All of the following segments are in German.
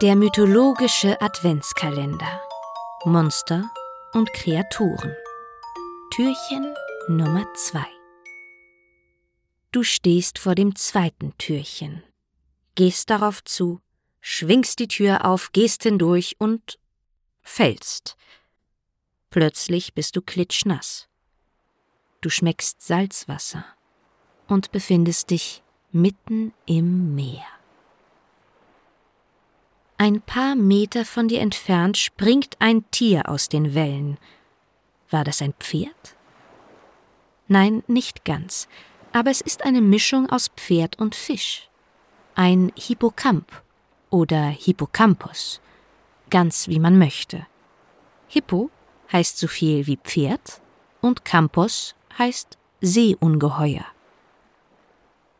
Der mythologische Adventskalender. Monster und Kreaturen. Türchen Nummer 2. Du stehst vor dem zweiten Türchen, gehst darauf zu, schwingst die Tür auf, gehst hindurch und fällst. Plötzlich bist du klitschnass. Du schmeckst Salzwasser und befindest dich mitten im Meer. Ein paar Meter von dir entfernt springt ein Tier aus den Wellen. War das ein Pferd? Nein, nicht ganz, aber es ist eine Mischung aus Pferd und Fisch. Ein Hippocamp oder Hippocampus, ganz wie man möchte. Hippo heißt so viel wie Pferd und Campus heißt Seeungeheuer.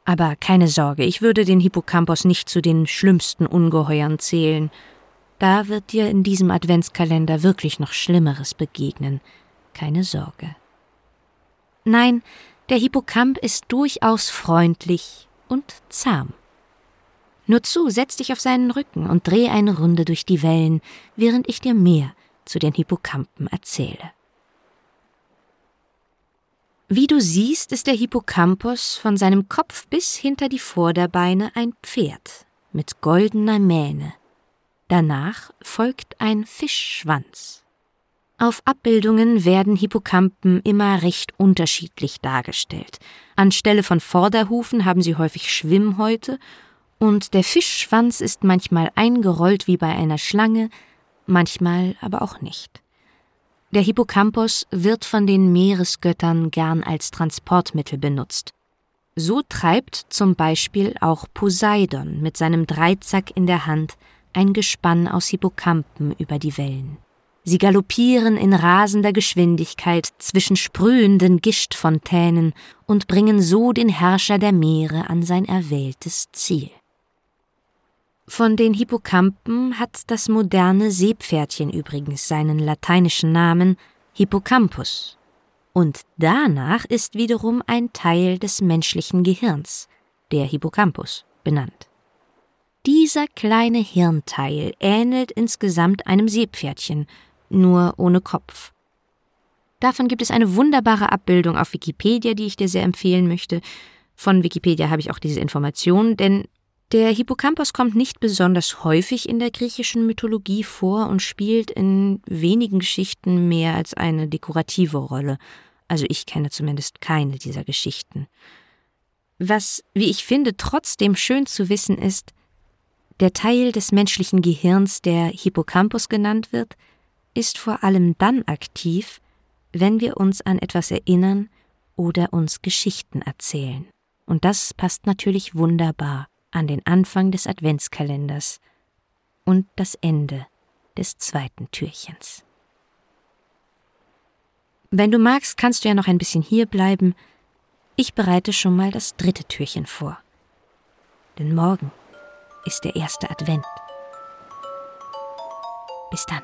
Aber keine Sorge, ich würde den Hippocampus nicht zu den schlimmsten Ungeheuern zählen. Da wird dir in diesem Adventskalender wirklich noch Schlimmeres begegnen. Keine Sorge. Nein, der Hippocamp ist durchaus freundlich und zahm. Nur zu, setz dich auf seinen Rücken und dreh eine Runde durch die Wellen, während ich dir mehr zu den Hippocampen erzähle. Wie du siehst, ist der Hippocampus von seinem Kopf bis hinter die Vorderbeine ein Pferd mit goldener Mähne. Danach folgt ein Fischschwanz. Auf Abbildungen werden Hippocampen immer recht unterschiedlich dargestellt. Anstelle von Vorderhufen haben sie häufig Schwimmhäute und der Fischschwanz ist manchmal eingerollt wie bei einer Schlange, manchmal aber auch nicht. Der Hippocampus wird von den Meeresgöttern gern als Transportmittel benutzt. So treibt zum Beispiel auch Poseidon mit seinem Dreizack in der Hand ein Gespann aus Hippocampen über die Wellen. Sie galoppieren in rasender Geschwindigkeit zwischen sprühenden Gischtfontänen und bringen so den Herrscher der Meere an sein erwähltes Ziel. Von den Hippocampen hat das moderne Seepferdchen übrigens seinen lateinischen Namen Hippocampus. Und danach ist wiederum ein Teil des menschlichen Gehirns, der Hippocampus, benannt. Dieser kleine Hirnteil ähnelt insgesamt einem Seepferdchen, nur ohne Kopf. Davon gibt es eine wunderbare Abbildung auf Wikipedia, die ich dir sehr empfehlen möchte. Von Wikipedia habe ich auch diese Information, denn der Hippocampus kommt nicht besonders häufig in der griechischen Mythologie vor und spielt in wenigen Geschichten mehr als eine dekorative Rolle. Also ich kenne zumindest keine dieser Geschichten. Was, wie ich finde, trotzdem schön zu wissen ist, der Teil des menschlichen Gehirns, der Hippocampus genannt wird, ist vor allem dann aktiv, wenn wir uns an etwas erinnern oder uns Geschichten erzählen. Und das passt natürlich wunderbar an den Anfang des Adventskalenders und das Ende des zweiten Türchens. Wenn du magst, kannst du ja noch ein bisschen hier bleiben. Ich bereite schon mal das dritte Türchen vor. Denn morgen ist der erste Advent. Bis dann.